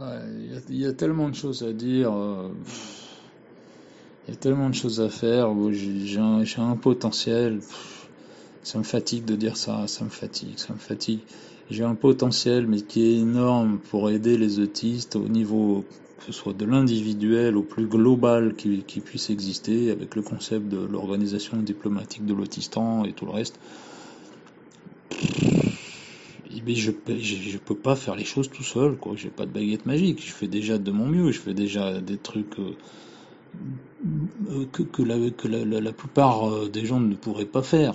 Bah, il y, a tellement de choses à dire. Euh, il y a tellement de choses à faire. J'ai un, potentiel. Ça me fatigue de dire ça. Ça me fatigue. Ça me fatigue. J'ai un potentiel, mais qui est énorme pour aider les autistes au niveau que ce soit de l'individuel au plus global qui, qui, puisse exister, avec le concept de l'organisation diplomatique de l'autistan et tout le reste. Mais je, je, peux pas faire les choses tout seul, quoi. J'ai pas de baguette magique. Je fais déjà de mon mieux. Je fais déjà des trucs euh, que, que, la, plupart euh, des gens ne pourraient pas faire.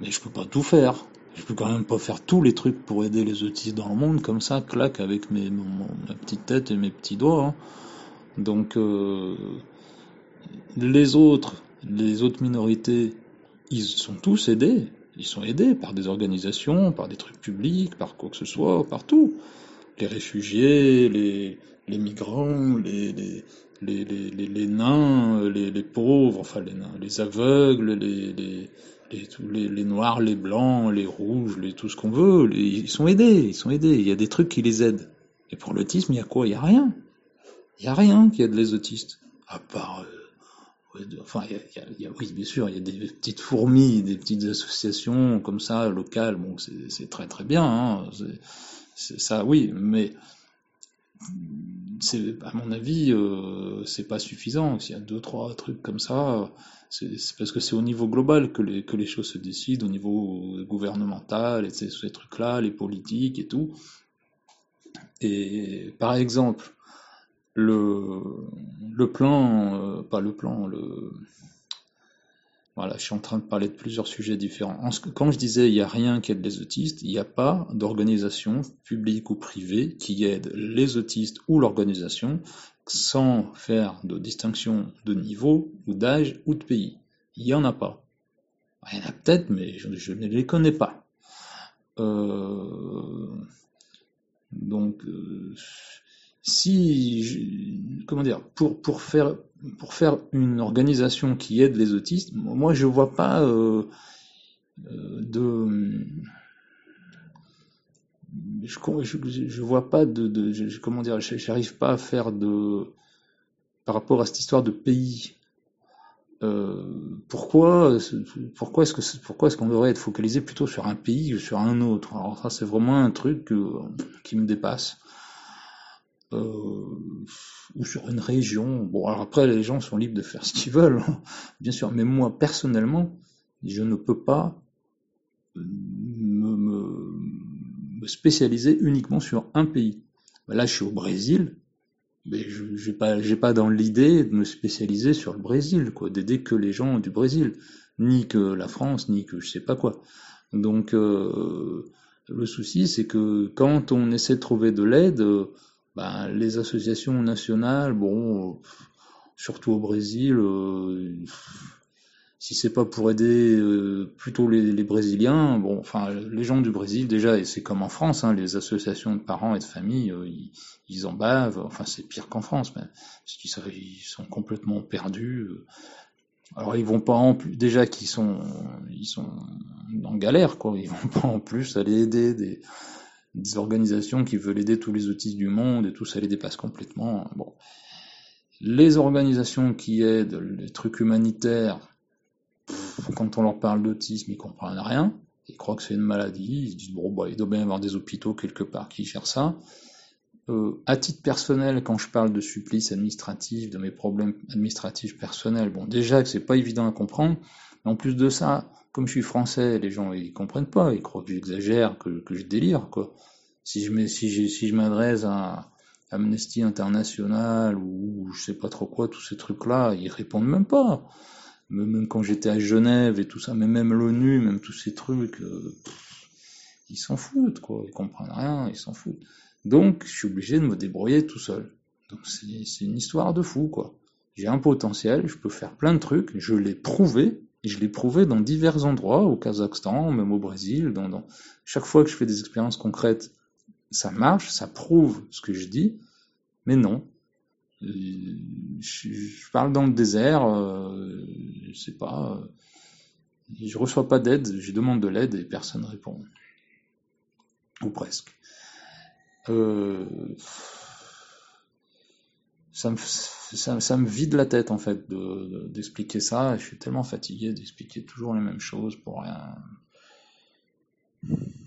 Mais je peux pas tout faire. Je peux quand même pas faire tous les trucs pour aider les autistes dans le monde comme ça, claque avec ma petite tête et mes petits doigts. Hein. Donc euh, les autres, les autres minorités, ils sont tous aidés. Ils sont aidés par des organisations, par des trucs publics, par quoi que ce soit, partout. Les réfugiés, les, les migrants, les, les, les, les, nains, les, pauvres, enfin les nains, les aveugles, les, les, noirs, les blancs, les rouges, les, tout ce qu'on veut, ils sont aidés, ils sont aidés. Il y a des trucs qui les aident. Et pour l'autisme, il y a quoi? Il y a rien. Il y a rien qui aide les autistes. À part, enfin, oui, bien sûr, il y a des petites fourmis, des petites associations comme ça locales. Bon, c'est très très bien. Hein, c'est ça, oui, mais à mon avis, euh, c'est pas suffisant. S'il y a deux trois trucs comme ça, c'est parce que c'est au niveau global que les que les choses se décident, au niveau gouvernemental, et ces, ces trucs-là, les politiques et tout. Et par exemple, le plan, euh, pas le plan, le voilà, je suis en train de parler de plusieurs sujets différents. Quand je disais il n'y a rien qui aide les autistes, il n'y a pas d'organisation publique ou privée qui aide les autistes ou l'organisation sans faire de distinction de niveau ou d'âge ou de pays. Il n'y en a pas. Il y en a peut-être, mais je, ne les connais pas. Euh, donc, euh, si, comment dire, pour, pour, faire, pour faire une organisation qui aide les autistes, moi je vois pas euh, euh de. Je, vois pas de, je, comment dire, j'arrive pas à faire de par rapport à cette histoire de pays. Euh, pourquoi, pourquoi est-ce est-ce qu'on devrait être focalisé plutôt sur un pays que sur un autre? Alors ça c'est vraiment un truc qui me dépasse. Euh, ou sur une région. Bon, alors après, les gens sont libres de faire ce qu'ils veulent, hein, bien sûr, mais moi, personnellement, je ne peux pas me, me, spécialiser uniquement sur un pays. Ben là, je suis au Brésil, mais je n'ai pas, pas dans l'idée de me spécialiser sur le Brésil, quoi, d'aider que les gens du Brésil, ni que la France, ni que je sais pas quoi. Donc, euh, le souci, c'est que quand on essaie de trouver de l'aide, ben, les associations nationales, bon, surtout au Brésil, euh, si c'est pas pour aider euh, plutôt les, Brésiliens, bon, enfin, les gens du Brésil déjà, et c'est comme en France, hein, les associations de parents et de familles, euh, ils, ils, en bavent, enfin, c'est pire qu'en France, parce qu'ils ils sont complètement perdus. Alors ils vont pas en plus, déjà qu'ils sont, ils sont en galère, quoi, ils vont pas en plus aller aider des des organisations qui veulent aider tous les autistes du monde et tout ça les dépasse complètement. Bon. Les organisations qui aident les trucs humanitaires, quand on leur parle d'autisme, ils comprennent rien. Ils croient que c'est une maladie. Ils se disent bon bah il doit bien y avoir des hôpitaux quelque part qui gèrent ça. Euh, à titre personnel, quand je parle de supplices administratifs, de mes problèmes administratifs personnels, bon déjà que c'est pas évident à comprendre, en plus de ça, comme je suis français, les gens ils comprennent pas, ils croient que j'exagère, que, je délire quoi. Si je m'adresse à Amnesty International ou, je sais pas trop quoi, tous ces trucs-là, ils répondent même pas. Même quand j'étais à Genève et tout ça, mais même l'ONU, même tous ces trucs, euh, ils s'en foutent quoi, ils comprennent rien, ils s'en foutent. Donc je suis obligé de me débrouiller tout seul. Donc c'est une histoire de fou quoi. J'ai un potentiel, je peux faire plein de trucs, je l'ai prouvé, je l'ai prouvé dans divers endroits, au Kazakhstan, même au Brésil. Dans, dans... Chaque fois que je fais des expériences concrètes, ça marche, ça prouve ce que je dis, mais non. Je, parle dans le désert, euh, je sais pas, euh, je reçois pas d'aide, je demande de l'aide et personne répond. Ou presque. Euh, ça me, ça, me vide la tête en fait de- de- d'expliquer ça. Je suis tellement fatigué d'expliquer toujours les mêmes choses pour rien.